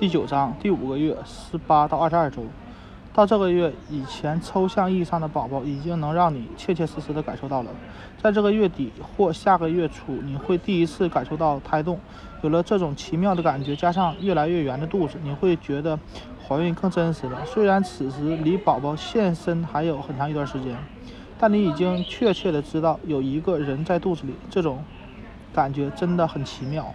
第九章第五个月十八到二十二周。到这个月以前抽象意义上的宝宝已经能让你切切实实的感受到了。在这个月底或下个月初你会第一次感受到胎动有了这种奇妙的感觉加上越来越圆的肚子你会觉得怀孕更真实了。虽然此时离宝宝现身还有很长一段时间但你已经确切的知道有一个人在肚子里这种感觉真的很奇妙。